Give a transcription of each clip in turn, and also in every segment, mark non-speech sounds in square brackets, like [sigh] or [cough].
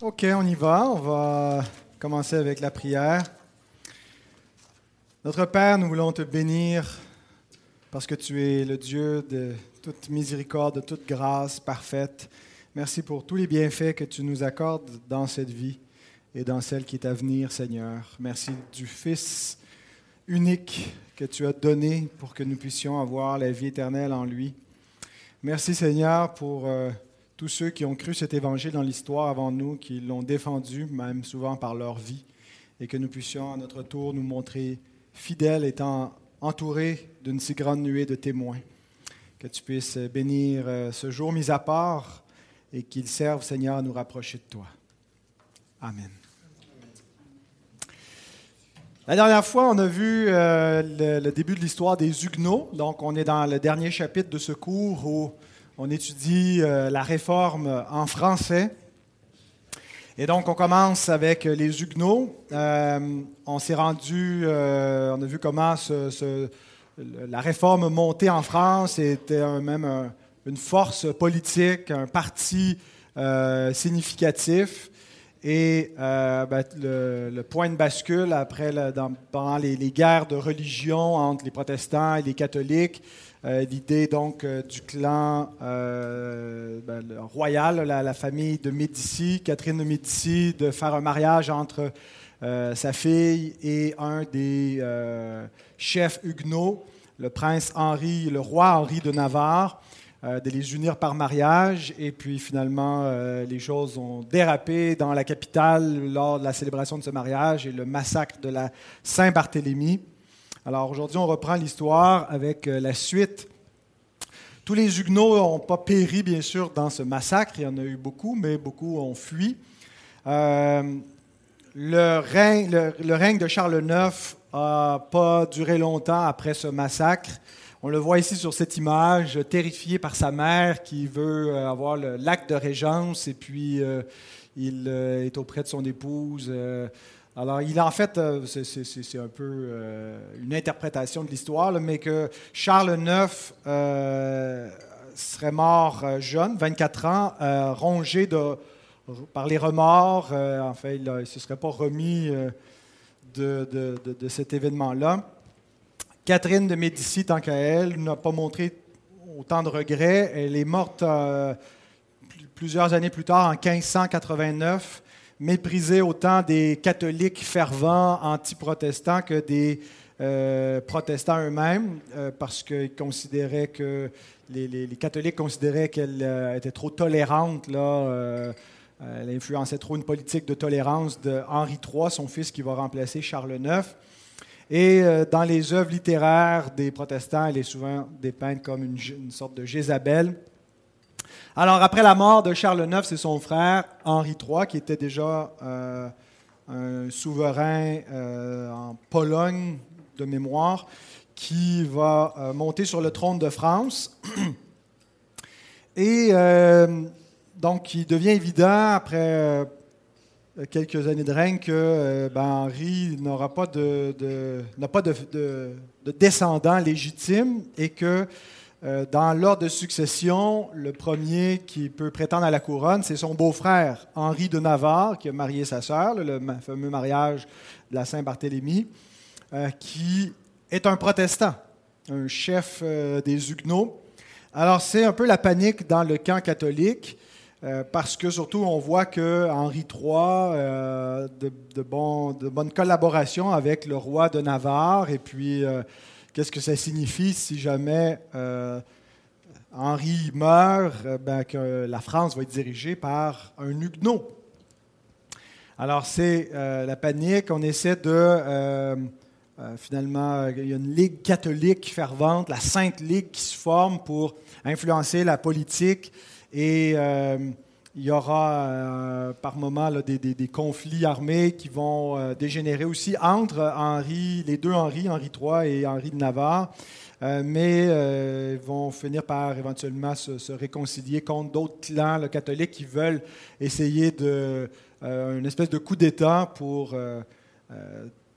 OK, on y va. On va commencer avec la prière. Notre Père, nous voulons te bénir parce que tu es le Dieu de toute miséricorde, de toute grâce parfaite. Merci pour tous les bienfaits que tu nous accordes dans cette vie et dans celle qui est à venir, Seigneur. Merci du Fils unique que tu as donné pour que nous puissions avoir la vie éternelle en lui. Merci, Seigneur, pour... Euh, tous ceux qui ont cru cet évangile dans l'histoire avant nous, qui l'ont défendu, même souvent par leur vie, et que nous puissions à notre tour nous montrer fidèles, étant entourés d'une si grande nuée de témoins. Que tu puisses bénir euh, ce jour mis à part et qu'il serve, Seigneur, à nous rapprocher de toi. Amen. La dernière fois, on a vu euh, le, début de l'histoire des Huguenots. Donc, on est dans le dernier chapitre de ce cours où on étudie euh, la réforme en français. Et donc, on commence avec les Huguenots. Euh, on s'est rendu, euh, on a vu comment la réforme montée en France était même une force politique, un parti significatif. Et ben, le, point de bascule après, pendant les, guerres de religion entre les protestants et les catholiques, euh, l'idée donc euh, du clan euh, ben, royal, la, famille de Médicis, Catherine de Médicis, de faire un mariage entre sa fille et un des chefs huguenots, le prince Henri, le roi Henri de Navarre. de les unir par mariage. Et puis finalement, les choses ont dérapé dans la capitale lors de la célébration de ce mariage et le massacre de la Saint-Barthélemy. Alors aujourd'hui, on reprend l'histoire avec euh, la suite. Tous les Huguenots n'ont pas péri, bien sûr, dans ce massacre. Il y en a eu beaucoup, mais beaucoup ont fui. Euh, le, règne, de Charles IX n'a pas duré longtemps après ce massacre. On le voit ici sur cette image, terrifié par sa mère qui veut euh, avoir l'acte de régence et puis il est auprès de son épouse. Alors, il en fait, euh, c'est un peu euh, une interprétation de l'histoire, mais que Charles IX euh, serait mort jeune, 24 ans, rongé par les remords. en fait, il ne se serait pas remis de, de, cet événement-là. Catherine de Médicis, tant qu'à elle, n'a pas montré autant de regrets. Elle est morte plusieurs années plus tard, en 1589 méprisé autant des catholiques fervents anti-protestants que des euh, protestants eux-mêmes, euh, parce qu'ils considéraient que les, catholiques considéraient qu'elle euh, était trop tolérante. Là, elle influençait trop une politique de tolérance de Henri III, son fils qui va remplacer Charles IX. Et dans les œuvres littéraires des protestants, elle est souvent dépeinte comme une, une sorte de Jézabel. Alors, après la mort de Charles IX, c'est son frère Henri III, qui était déjà euh, un souverain euh, en Pologne de mémoire, qui va euh, monter sur le trône de France. [clears throat] Et donc, il devient évident, après quelques années de règne, que ben, Henri n'aura pas de, n'a pas de, de, de et que euh, dans l'ordre de succession, le premier qui peut prétendre à la couronne, c'est son beau-frère, Henri de Navarre, qui a marié sa sœur, le fameux mariage de la Saint-Barthélemy, euh, qui est un protestant, un chef euh, des Huguenots. Alors, c'est un peu la panique dans le camp catholique, parce que surtout, on voit que Henri III, de, de, bon, de bonne collaboration avec le roi de Navarre, et puis Qu'est-ce que ça signifie si jamais euh, Henri meurt, euh, ben, que la France va être dirigée par un huguenot? Alors, c'est euh, la panique. On essaie de. finalement, il y a une ligue catholique fervente, la Sainte Ligue, qui se forme pour influencer la politique et il y aura euh, par moments des, conflits armés qui vont euh, dégénérer aussi entre Henri, les deux Henri, Henri III et Henri de Navarre, euh, mais ils vont finir par éventuellement se, réconcilier contre d'autres clans catholiques qui veulent essayer de une espèce de coup d'État pour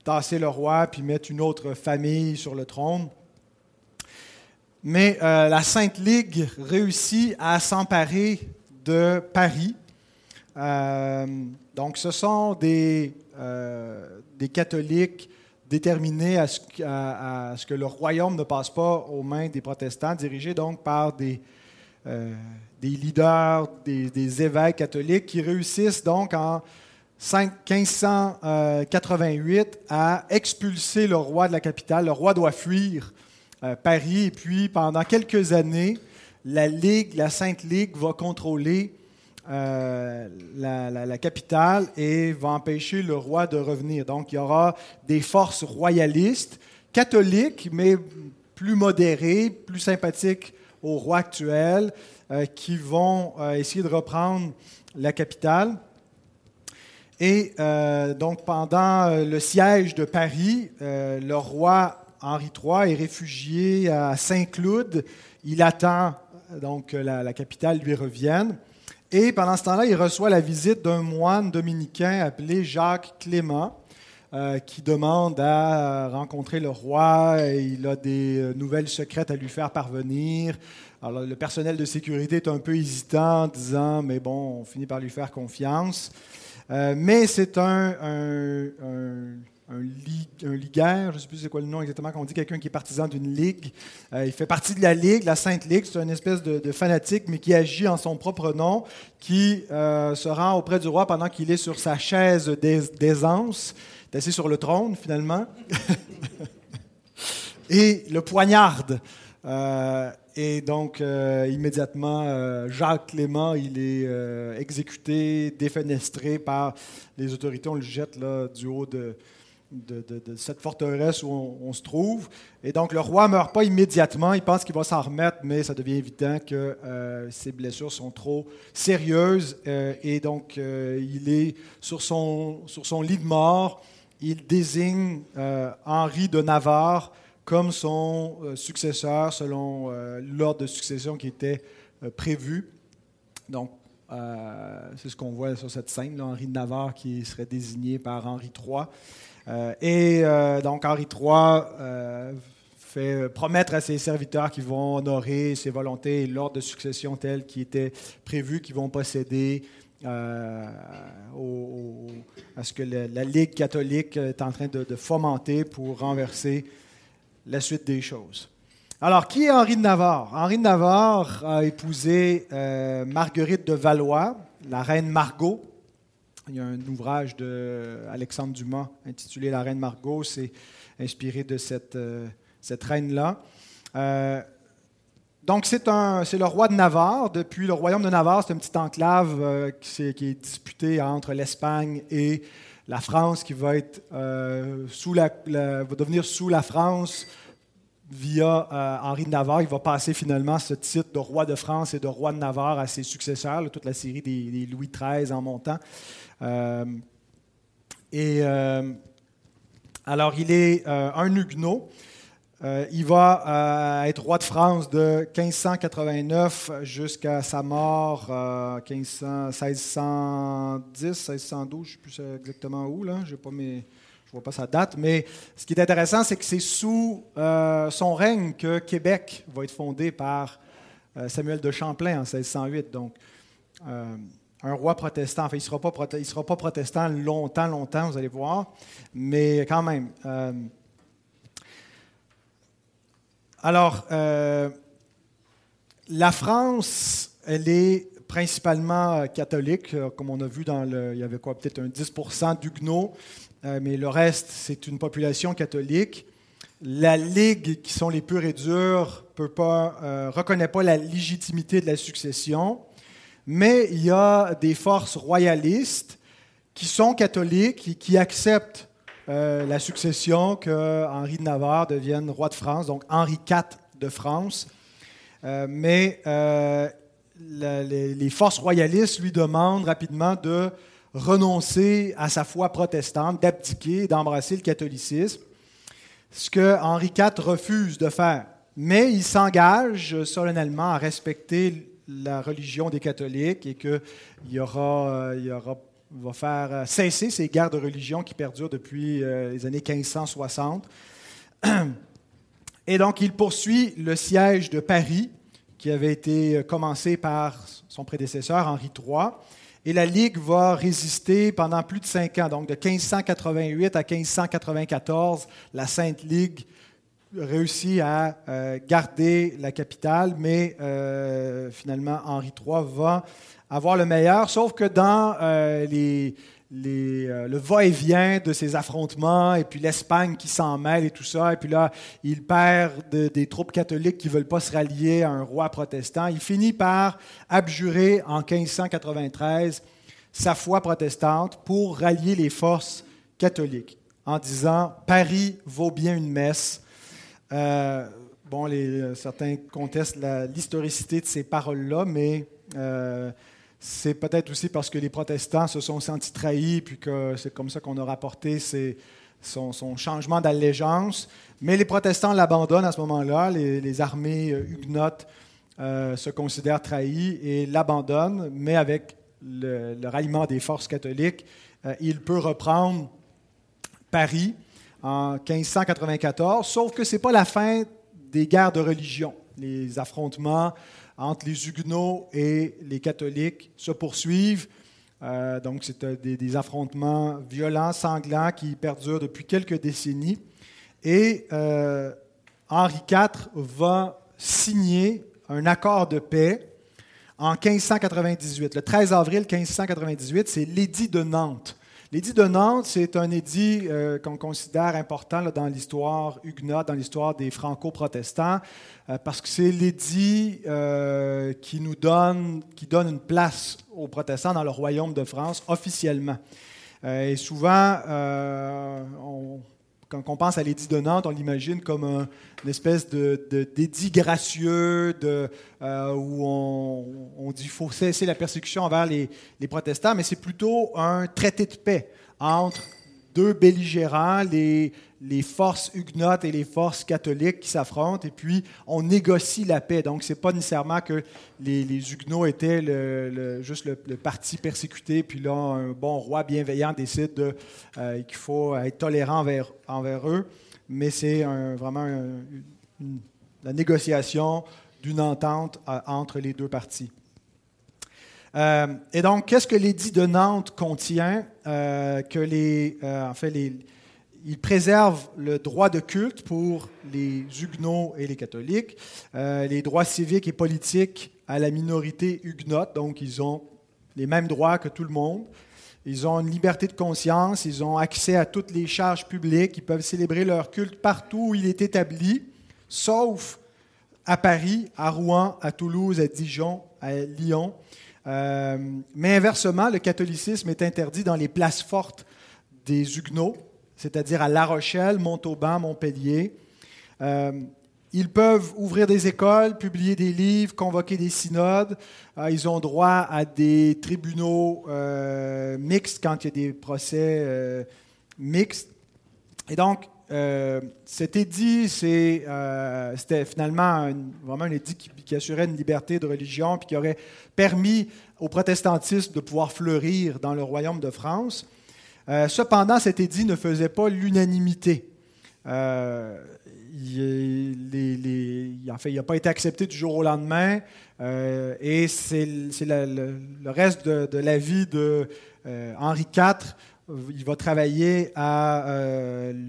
tasser le roi puis mettre une autre famille sur le trône. Mais la Sainte Ligue réussit à s'emparer de Paris. donc, ce sont des, des catholiques déterminés à ce, que le royaume ne passe pas aux mains des protestants, dirigés donc par des, des leaders, des, évêques catholiques qui réussissent donc en 1588 à expulser le roi de la capitale. Le roi doit fuir euh, Paris et puis pendant quelques années, la Ligue, Sainte Ligue va contrôler euh, la, capitale et va empêcher le roi de revenir. Donc il y aura des forces royalistes, catholiques, mais plus modérées, plus sympathiques au roi actuel, euh, qui vont euh, essayer de reprendre la capitale. Et donc pendant le siège de Paris, le roi Henri III est réfugié à Saint-Cloud. Il attend donc que la, capitale lui revienne. Et pendant ce temps-là, il reçoit la visite d'un moine dominicain appelé Jacques Clément, qui demande à rencontrer le roi. il a des nouvelles secrètes à lui faire parvenir. Alors, le personnel de sécurité est un peu hésitant en disant, mais bon, on finit par lui faire confiance. Euh, mais c'est un, ligueur, je ne sais plus c'est quoi le nom exactement, qu'on dit quelqu'un qui est partisan d'une ligue. Euh, il fait partie de la ligue, la Sainte Ligue, c'est une espèce de, fanatique, mais qui agit en son propre nom, qui euh, se rend auprès du roi pendant qu'il est sur sa chaise d'aisance, assis sur le trône finalement, [laughs] et le poignarde. Et donc, euh, immédiatement, euh, Jacques Clément, il est euh, exécuté, défenestré par les autorités. On le jette là, du haut de, de, cette forteresse où on, se trouve. Et donc, le roi ne meurt pas immédiatement. Il pense qu'il va s'en remettre, mais ça devient évident que ses blessures sont trop sérieuses. et donc, il est sur son, sur son lit de mort. Il désigne Henri de Navarre comme son euh, successeur selon euh, l'ordre de succession qui était euh, prévu. Donc, c'est ce qu'on voit sur cette scène, Henri de Navarre qui serait désigné par Henri III. Et donc, Henri III fait promettre à ses serviteurs qu'ils vont honorer ses volontés et l'ordre de succession tel qui était prévu, qu'ils vont posséder à ce que la, Ligue catholique est en train de, fomenter pour renverser la suite des choses. Alors, qui est Henri de Navarre? Henri de Navarre a épousé euh, Marguerite de Valois, la reine Margot. Il y a un ouvrage d'Alexandre Dumas intitulé La reine Margot, c'est inspiré de cette, euh, reine-là. Euh, donc, c'est, le roi de Navarre. Depuis le royaume de Navarre, c'est une petite enclave qui, est, qui, est, disputée entre l'Espagne et la France qui va, euh, devenir sous la France via euh, Henri de Navarre. Il va passer finalement ce titre de roi de France et de roi de Navarre à ses successeurs, toute la série des, Louis XIII en montant. Euh, et alors, il est un Huguenot. Euh, il va euh, être roi de France de 1589 jusqu'à sa mort euh, 1610, 1612, je ne sais plus exactement où, là. je ne vois pas sa date, mais ce qui est intéressant, c'est que c'est sous euh, son règne que Québec va être fondé par Samuel de Champlain en 1608. Donc, un roi protestant. Enfin, il ne sera, pas protestant longtemps, longtemps, vous allez voir, mais quand même. Alors, euh, la France, elle est principalement euh, catholique, euh, comme on a vu dans le, il y avait quoi, peut-être un 10% d'Huguenots, mais le reste, c'est une population catholique. La Ligue, qui sont les purs et durs, ne reconnaît pas la légitimité de la succession, mais il y a des forces royalistes qui sont catholiques et qui acceptent euh, la succession que Henri de Navarre devienne roi de France, donc Henri IV de France. Euh, mais euh, les, forces royalistes lui demandent rapidement de renoncer à sa foi protestante, d'abdiquer, d'embrasser le catholicisme, ce que Henri IV refuse de faire. Mais il s'engage solennellement à respecter la religion des catholiques et qu'il y aura, il y va faire euh, cesser ces guerres de religion qui perdurent depuis euh, les années 1560. [clears throat] Et donc, il poursuit le siège de Paris, qui avait été euh, commencé par son prédécesseur, Henri III. Et la Ligue va résister pendant plus de cinq ans. Donc, de 1588 à 1594, la Sainte Ligue réussit à euh, garder la capitale, mais euh, finalement, Henri III va avoir le meilleur, sauf que dans euh, le va-et-vient de ces affrontements, et puis l'Espagne qui s'en mêle et tout ça, et puis là, il perd des troupes catholiques qui ne veulent pas se rallier à un roi protestant. Il finit par abjurer en 1593 sa foi protestante pour rallier les forces catholiques en disant Paris vaut bien une messe euh, bon, les, certains contestent l'historicité de ces paroles-là, mais euh, c'est peut-être aussi parce que les protestants se sont sentis trahis, puis que c'est comme ça qu'on a rapporté son, changement d'allégeance. Mais les protestants l'abandonnent à ce moment-là. Les, armées euh, huguenotes se considèrent trahis et l'abandonnent, mais avec le, ralliement des forces catholiques, il peut reprendre Paris en 1594, sauf que ce n'est pas la fin des guerres de religion. Les affrontements entre les Huguenots et les catholiques se poursuivent. Euh, donc, c'est euh, des, affrontements violents, sanglants, qui perdurent depuis quelques décennies. Et euh, Henri IV va signer un accord de paix en 1598. Le 13 avril 1598, c'est l'édit de Nantes. L'édit de Nantes, c'est un édit euh, qu'on considère important dans l'histoire huguenote, dans l'histoire des franco-protestants, euh, parce que c'est l'édit euh, qui nous donne, qui donne une place aux protestants dans le royaume de France officiellement. et souvent, on, quand on pense à l'édit de Nantes, on l'imagine comme une espèce d'édit de, gracieux de, euh, où on, dit qu'il faut cesser la persécution envers les, les protestants, mais c'est plutôt un traité de paix entre deux belligérants, les, les forces huguenotes et les forces catholiques qui s'affrontent, et puis on négocie la paix. Donc, ce n'est pas nécessairement que les, huguenots étaient juste le, parti persécuté, puis là, un bon roi bienveillant décide euh, qu'il faut être tolérant envers, eux, mais c'est vraiment la négociation d'une entente euh, entre les deux parties. Euh, et donc, qu'est-ce que l'édit de Nantes contient que les, en les, il préserve le droit de culte pour les huguenots et les catholiques, euh, les droits civiques et politiques à la minorité huguenote, donc ils ont les mêmes droits que tout le monde. Ils ont une liberté de conscience, ils ont accès à toutes les charges publiques, ils peuvent célébrer leur culte partout où il est établi, sauf à Paris, à Rouen, à Toulouse, à Dijon, à Lyon. Euh, mais inversement, le catholicisme est interdit dans les places fortes des Huguenots, c'est-à-dire à La Rochelle, Montauban, Montpellier. Euh, ils peuvent ouvrir des écoles, publier des livres, convoquer des synodes. Euh, ils ont droit à des tribunaux euh, mixtes quand il y a des procès mixtes. Et donc, cet édit, c'était finalement vraiment un édit qui, qui, assurait une liberté de religion, puis qui aurait permis au protestantisme de pouvoir fleurir dans le royaume de France. Euh, cependant, cet édit ne faisait pas l'unanimité. Euh, il, en fait, n'a pas été accepté du jour au lendemain, euh, et c'est le, reste de, la vie de Henri IV. Il va travailler à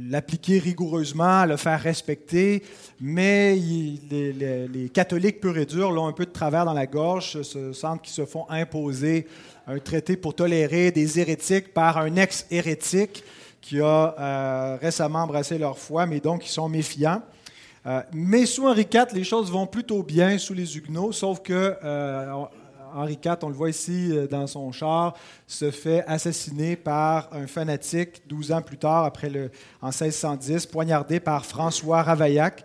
l'appliquer rigoureusement, à le faire respecter, mais les, les, catholiques purs et durs l'ont un peu de travers dans la gorge, se sentent qu'ils se font imposer un traité pour tolérer des hérétiques par un ex-hérétique qui a euh, récemment embrassé leur foi, mais donc ils sont méfiants. Euh, mais sous Henri IV, les choses vont plutôt bien sous les Huguenots, sauf que euh, Henri IV, on le voit ici dans son char, se fait assassiner par un fanatique 12 ans plus tard, après le, en 1610, poignardé par François Ravaillac.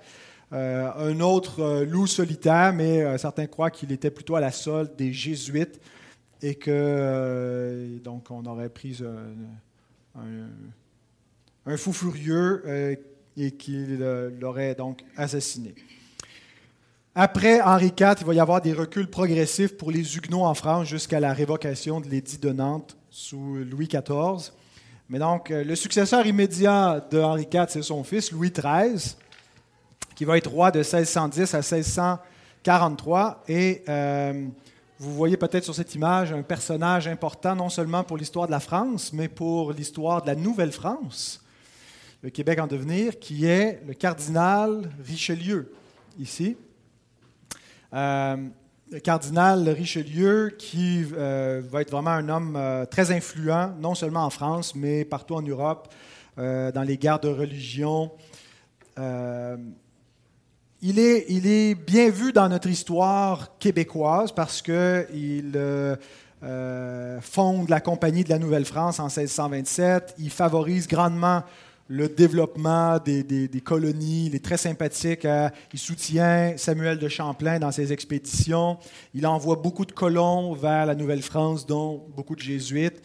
un autre loup solitaire, mais certains croient qu'il était plutôt à la solde des Jésuites et que euh, donc on aurait pris un, fou furieux euh, et qu'il l'aurait donc assassiné. Après Henri IV, il va y avoir des reculs progressifs pour les Huguenots en France jusqu'à la révocation de l'édit de Nantes sous Louis XIV. Mais donc, euh, le successeur immédiat de Henri IV, c'est son fils, Louis XIII, qui va être roi de 1610 à 1643. Et vous voyez peut-être sur cette image un personnage important non seulement pour l'histoire de la France, mais pour l'histoire de la Nouvelle-France, le Québec en devenir, qui est le cardinal Richelieu, ici. Euh, le cardinal Richelieu, qui euh, va être vraiment un homme euh, très influent, non seulement en France, mais partout en Europe, dans les guerres de religion. Il est, bien vu dans notre histoire québécoise parce qu'il euh, fonde la Compagnie de la Nouvelle-France en 1627. Il favorise grandement le développement des, colonies. Il est très sympathique. il soutient Samuel de Champlain dans ses expéditions. Il envoie beaucoup de colons vers la Nouvelle-France, dont beaucoup de jésuites,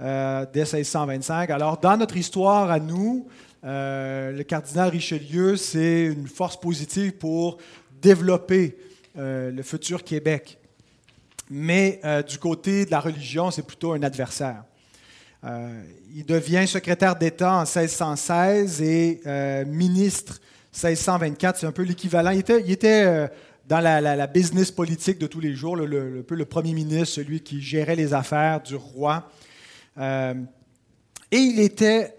euh, dès 1625. Alors, dans notre histoire à nous, euh, le cardinal Richelieu, c'est une force positive pour développer euh, le futur Québec. Mais du côté de la religion, c'est plutôt un adversaire. Euh, il devient secrétaire d'État en 1616 et euh, ministre 1624. C'est un peu l'équivalent. Il était, euh, dans la, business politique de tous les jours, le, le premier ministre, celui qui gérait les affaires du roi. et il était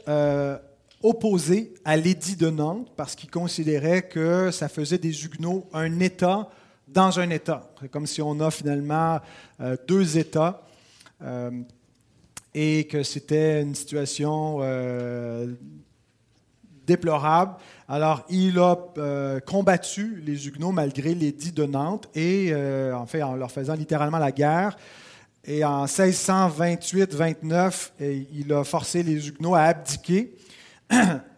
opposé à l'édit de Nantes parce qu'il considérait que ça faisait des Huguenots un État dans un État. C'est comme si on a finalement deux États et que c'était une situation euh, déplorable. Alors, il a euh, combattu les Huguenots malgré l'édit de Nantes et, euh, en en leur faisant littéralement la guerre. Et en 1628-29, il a forcé les Huguenots à abdiquer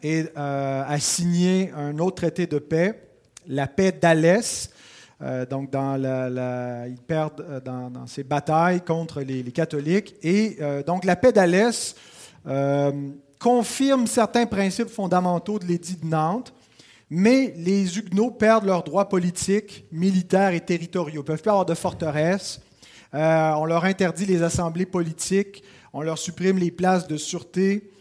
et à signer un autre traité de paix, la paix d'Alès, euh, donc, ils perdent euh, dans, ces batailles contre les, catholiques. Et euh, donc, la paix d'Alès confirme certains principes fondamentaux de l'édit de Nantes, mais les Huguenots perdent leurs droits politiques, militaires et territoriaux. Ils ne peuvent plus avoir de forteresses. on leur interdit les assemblées politiques. On leur supprime les places de sûreté.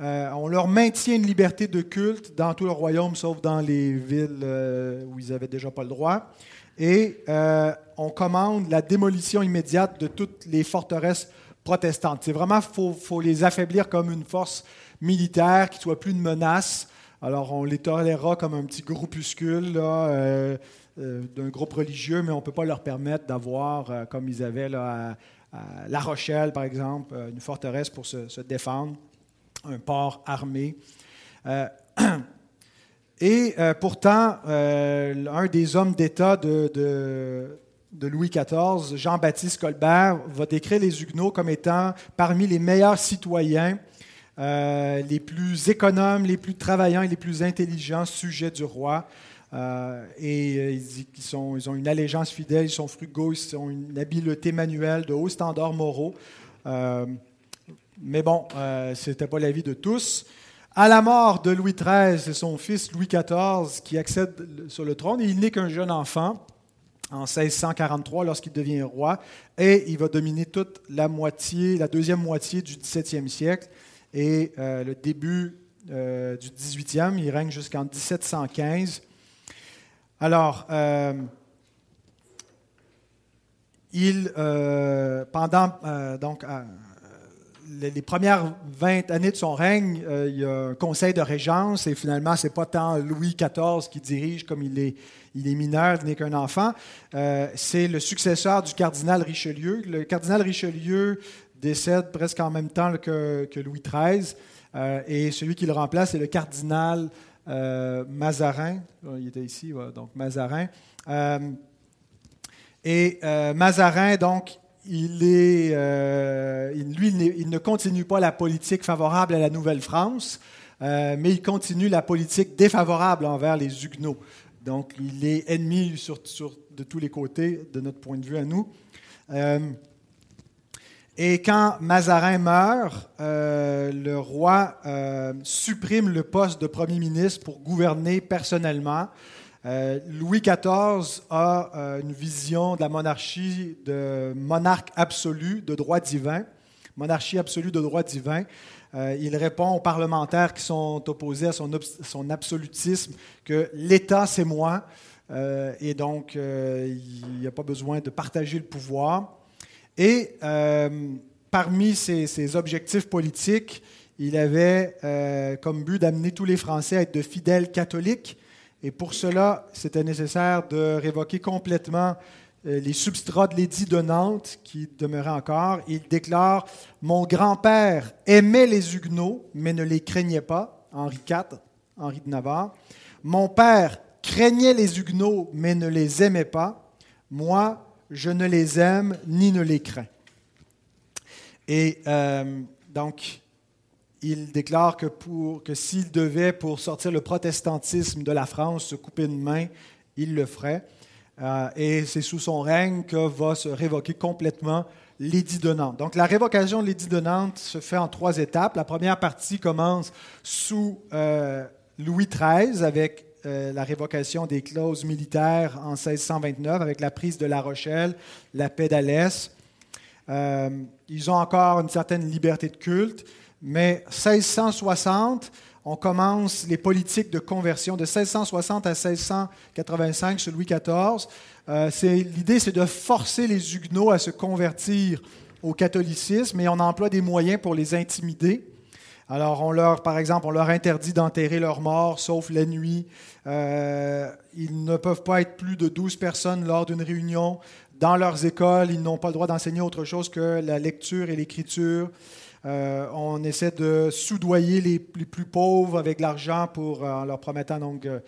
On leur maintient une liberté de culte dans tout le royaume, sauf dans les villes où ils n'avaient déjà pas le droit et euh, on commande la démolition immédiate de toutes les forteresses protestantes. C'est vraiment, il faut, les affaiblir comme une force militaire qui soit plus une menace. Alors on les tolérera comme un petit groupuscule euh, euh, d'un groupe religieux, mais on ne peut pas leur permettre d'avoir, comme ils avaient là, à, La Rochelle, par exemple, une forteresse pour se défendre, un port armé. [clears throat] Et euh, pourtant, euh, un des hommes d'État de, Louis XIV, Jean-Baptiste Colbert, va décrire les Huguenots comme étant parmi les meilleurs citoyens, euh, les plus économes, les plus travaillants et les plus intelligents sujets du roi. et ils ont une allégeance fidèle, ils sont frugaux, ils ont une habileté manuelle de hauts standards moraux. Mais bon, ce n'était pas l'avis de tous. À la mort de Louis XIII, c'est son fils Louis XIV qui accède sur le trône. il n'est qu'un jeune enfant en 1643 lorsqu'il devient roi et il va dominer toute la moitié, la deuxième moitié du XVIIe siècle et euh, le début euh, du XVIIIe. Il règne jusqu'en 1715. Alors, euh, il, pendant donc les, premières 20 années de son règne, euh, il y a un conseil de régence et finalement, ce n'est pas tant Louis XIV qui dirige comme il est, il est mineur, il n'est qu'un enfant. Euh, c'est le successeur du cardinal Richelieu. Le cardinal Richelieu décède presque en même temps que, Louis XIII euh, et celui qui le remplace, c'est le cardinal Mazarin. Il était ici, donc Mazarin. et Mazarin, donc, il euh, lui, il, ne continue pas la politique favorable à la Nouvelle-France, euh, mais il continue la politique défavorable envers les Huguenots. Donc, il est ennemi de tous les côtés, de notre point de vue à nous. Euh, et quand Mazarin meurt, le roi supprime le poste de premier ministre pour gouverner personnellement. Euh, Louis XIV a euh, une vision de la monarchie de monarque absolu de droit divin, monarchie absolue de droit divin. Euh, il répond aux parlementaires qui sont opposés à son, son absolutisme que l'État, c'est moi. et donc il n'y a pas besoin de partager le pouvoir. Et parmi ses, objectifs politiques, il avait comme but d'amener tous les Français à être de fidèles catholiques. Et pour cela, c'était nécessaire de révoquer complètement euh, les substrats de l'édit de Nantes qui demeuraient encore. Il déclare Mon grand-père aimait les Huguenots, mais ne les craignait pas. Henri IV, Henri de Navarre. Mon père craignait les Huguenots, mais ne les aimait pas. Moi, je ne les aime ni ne les crains. Et euh, donc, il déclare que, pour, que s'il devait, pour sortir le protestantisme de la France, se couper une main, il le ferait. Euh, et c'est sous son règne que va se révoquer complètement l'édit de Nantes. Donc la révocation de l'édit de Nantes se fait en trois étapes. La première partie commence sous euh, Louis XIII avec euh, la révocation des clauses militaires en 1629 avec la prise de La Rochelle, la paix d'Alès. ils ont encore une certaine liberté de culte, mais 1660, on commence les politiques de conversion de 1660 à 1685 sous Louis XIV. Euh, l'idée, c'est de forcer les Huguenots à se convertir au catholicisme et on emploie des moyens pour les intimider. Alors, on leur, par exemple, on leur interdit d'enterrer leurs morts, sauf la nuit. Euh, ils ne peuvent pas être plus de 12 personnes lors d'une réunion. Dans leurs écoles, ils n'ont pas le droit d'enseigner autre chose que la lecture et l'écriture. Euh, on essaie de soudoyer les, plus pauvres avec l'argent pour, euh, en leur promettant donc, euh,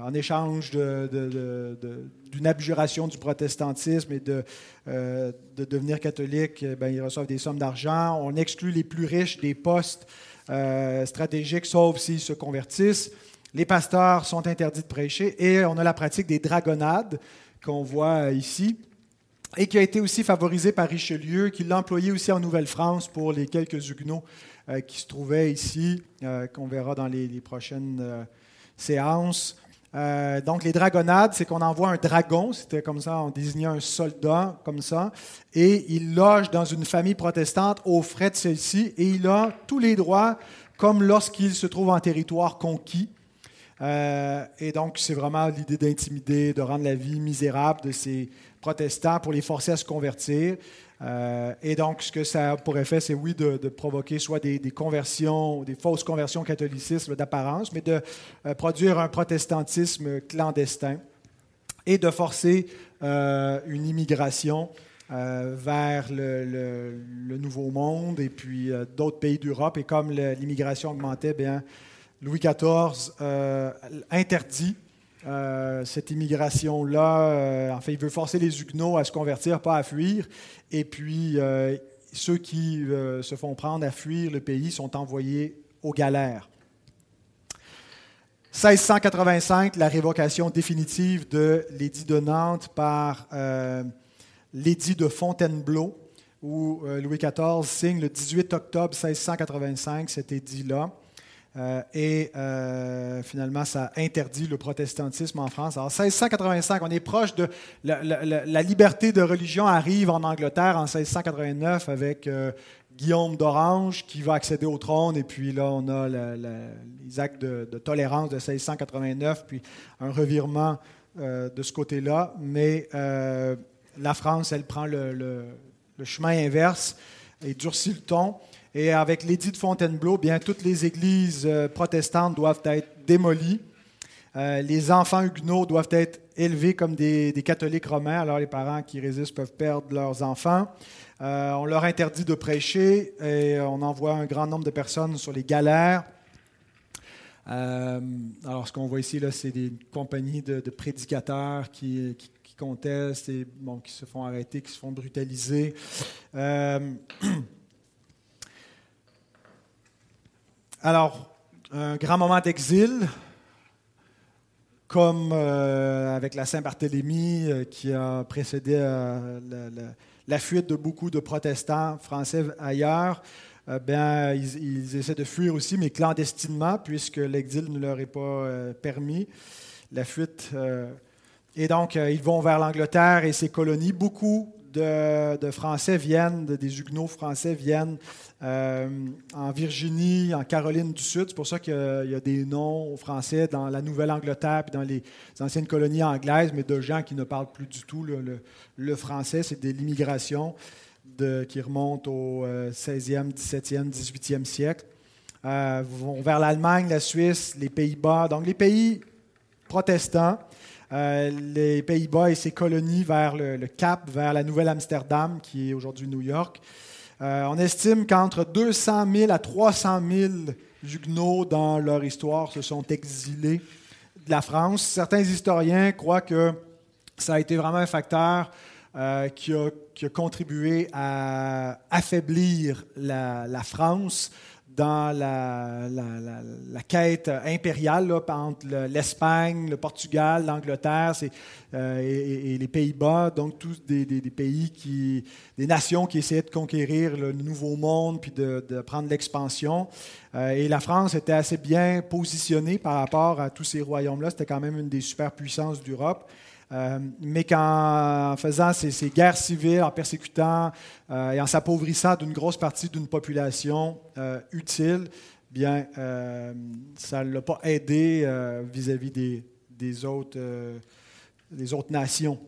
en échange d'une abjuration du protestantisme et de, devenir catholique, eh ben, ils reçoivent des sommes d'argent. On exclut les plus riches des postes stratégiques, sauf s'ils se convertissent. Les pasteurs sont interdits de prêcher et on a la pratique des dragonnades qu'on voit ici et qui a été aussi favorisé par Richelieu, qui l'a employé aussi en Nouvelle-France pour les quelques Huguenots euh, qui se trouvaient ici, euh, qu'on verra dans les, prochaines euh, séances. donc, les dragonnades, c'est qu'on envoie un dragon, c'était comme ça, on désignait un soldat comme ça, et il loge dans une famille protestante aux frais de celle-ci, et il a tous les droits comme lorsqu'il se trouve en territoire conquis. et donc, c'est vraiment l'idée d'intimider, de rendre la vie misérable de ces protestants pour les forcer à se convertir. Euh, et donc, ce que ça pourrait faire, c'est oui, de, provoquer soit des, conversions, des fausses conversions catholicisme d'apparence, mais de euh, produire un protestantisme clandestin et de forcer euh, une immigration vers le, Nouveau Monde et puis d'autres pays d'Europe. Et comme l'immigration augmentait, bien, Louis XIV interdit euh, cette immigration-là, euh, en il veut forcer les Huguenots à se convertir, pas à fuir. Et puis, euh, ceux qui se font prendre à fuir le pays sont envoyés aux galères. 1685, la révocation définitive de l'édit de Nantes par l'édit de Fontainebleau, où Louis XIV signe le 18 octobre 1685 cet édit-là. Euh, et euh, finalement, ça interdit le protestantisme en France. Alors, 1685, on est proche de. La, liberté de religion arrive en Angleterre en 1689 avec euh, Guillaume d'Orange qui va accéder au trône. Et puis là, on a les actes de, tolérance de 1689, puis un revirement de ce côté-là. Mais la France, elle prend le, chemin inverse et durcit le ton. Et avec l'édit de Fontainebleau, bien, toutes les églises euh, protestantes doivent être démolies. Euh, les enfants huguenots doivent être élevés comme des, catholiques romains. Alors les parents qui résistent peuvent perdre leurs enfants. Euh, on leur interdit de prêcher et on envoie un grand nombre de personnes sur les galères. alors ce qu'on voit ici, c'est des compagnies de, prédicateurs qui, contestent et qui se font arrêter, qui se font brutaliser. [clears throat] Alors, un grand moment d'exil, comme euh, avec la Saint-Barthélemy euh, qui a précédé euh, la, fuite de beaucoup de protestants français ailleurs. Ben, ils, essaient de fuir aussi, mais clandestinement, puisque l'exil ne leur est pas permis. La fuite. et donc, ils vont vers l'Angleterre et ses colonies. Beaucoup de, Français viennent, des Huguenots français viennent euh, en Virginie, en Caroline du Sud. C'est pour ça qu'il y, a des noms français dans la Nouvelle-Angleterre et dans les anciennes colonies anglaises, mais de gens qui ne parlent plus du tout le, français. C'est de l'immigration qui remonte au 16e, 17e, 18e siècle. Euh, vont vers l'Allemagne, la Suisse, les Pays-Bas. Donc les pays protestants euh, les Pays-Bas et ses colonies vers le, Cap, vers la Nouvelle-Amsterdam, qui est aujourd'hui New York. Euh, on estime qu'entre 200 000 à 300 000 Huguenots dans leur histoire se sont exilés de la France. Certains historiens croient que ça a été vraiment un facteur euh, qui, a, contribué à affaiblir la France dans la, quête impériale entre l'Espagne, le Portugal, l'Angleterre euh, et, les Pays-Bas, donc tous des, pays qui, des nations qui essayaient de conquérir le nouveau monde puis de, prendre l'expansion. Euh, et la France était assez bien positionnée par rapport à tous ces royaumes-là. C'était quand même une des superpuissances d'Europe. Euh, mais qu'en faisant ces, guerres civiles, en persécutant euh, et en s'appauvrissant d'une grosse partie d'une population euh, utile, bien, ça ne l'a pas aidé vis-à-vis des, autres, des autres nations.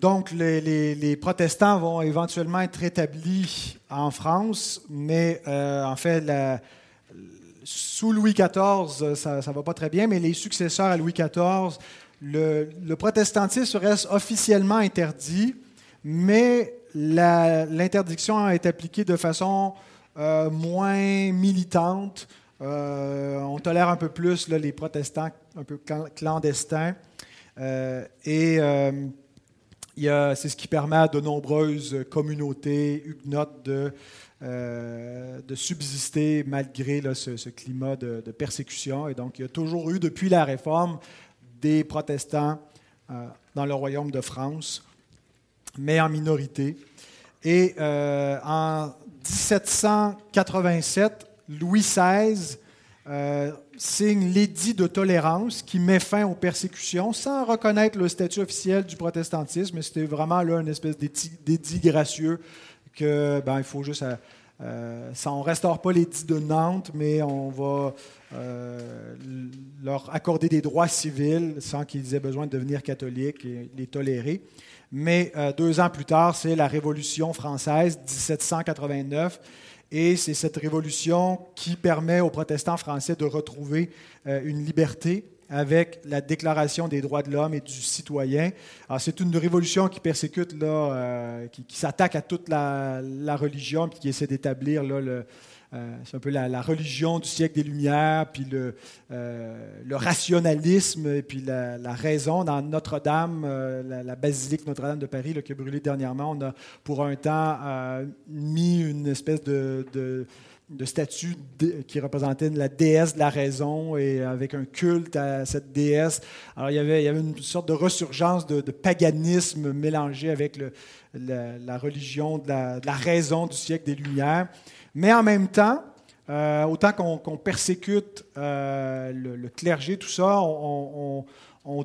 Donc, les, les, protestants vont éventuellement être rétablis en France, mais en fait, la, sous Louis XIV, ça ne va pas très bien, mais les successeurs à Louis XIV, le, protestantisme reste officiellement interdit, mais l'interdiction est appliquée de façon euh, moins militante. Euh, on tolère un peu plus les protestants un peu clandestins. Euh, et c'est ce qui permet à de nombreuses communautés huguenotes de euh, de subsister malgré ce, climat de, persécution. Et donc, il y a toujours eu, depuis la Réforme, des protestants euh, dans le royaume de France, mais en minorité. Et euh, en 1787, Louis XVI signe l'édit de tolérance qui met fin aux persécutions sans reconnaître le statut officiel du protestantisme. C'était vraiment là une espèce d'édit gracieux que ben, il faut juste. Euh, ça, on ne restaure pas les dits de Nantes, mais on va euh, leur accorder des droits civils sans qu'ils aient besoin de devenir catholiques et les tolérer. Mais euh, deux ans plus tard, c'est la Révolution française, 1789, et c'est cette révolution qui permet aux protestants français de retrouver une liberté avec la Déclaration des droits de l'homme et du citoyen. c'est une révolution qui persécute, là, euh, qui, s'attaque à toute la, religion, puis qui essaie d'établir le, euh, c'est un peu la, religion du siècle des Lumières, puis le, euh, rationalisme, et puis la, raison. Dans Notre-Dame, la, basilique Notre-Dame de Paris, qui a brûlé dernièrement, on a pour un temps mis une espèce de statue qui représentait la déesse de la raison et avec un culte à cette déesse. Alors il y avait, une sorte de ressurgence de, paganisme mélangé avec la, religion de la, raison du siècle des Lumières. Mais en même temps, euh, autant qu'on persécute euh, le, clergé, tout ça, on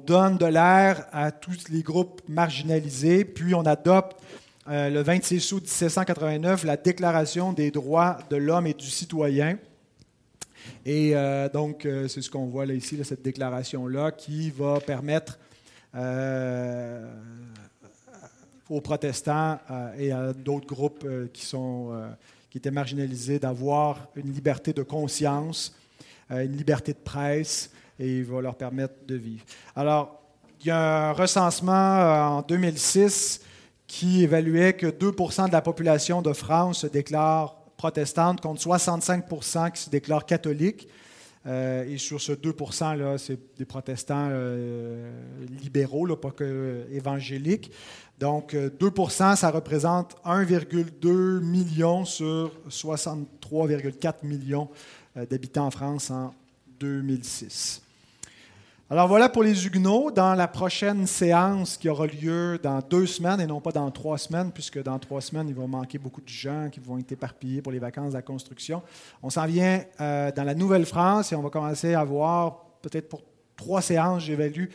donne de l'air à tous les groupes marginalisés, puis on adopte euh, le 26 août 1789, la Déclaration des droits de l'homme et du citoyen. Et euh, donc, euh, c'est ce qu'on voit là ici, cette déclaration-là, qui va permettre aux protestants et à d'autres groupes qui, sont, qui étaient marginalisés d'avoir une liberté de conscience, une liberté de presse, et il va leur permettre de vivre. Alors, il y a un recensement en 2006 qui évaluait que 2% de la population de France se déclare protestante contre 65% qui se déclarent catholiques. Euh, et sur ce 2 là, c'est des protestants euh, libéraux, pas que évangéliques. Donc 2% ça représente 1,2 million sur 63,4 millions euh, d'habitants en France en 2006. Alors voilà pour les Huguenots. Dans la prochaine séance qui aura lieu dans deux semaines et non pas dans trois semaines, puisque dans trois semaines, il va manquer beaucoup de gens qui vont être éparpillés pour les vacances de la construction. On s'en vient euh, dans la Nouvelle-France et on va commencer à voir, peut-être pour trois séances, j'évalue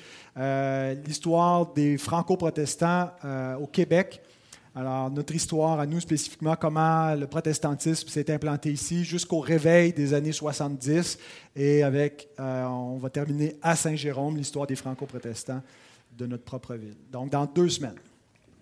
l'histoire des franco-protestants au Québec. Alors, notre histoire à nous spécifiquement, comment le protestantisme s'est implanté ici jusqu'au réveil des années 70. Et avec, on va terminer à Saint-Jérôme, l'histoire des franco-protestants de notre propre ville. Donc, dans deux semaines.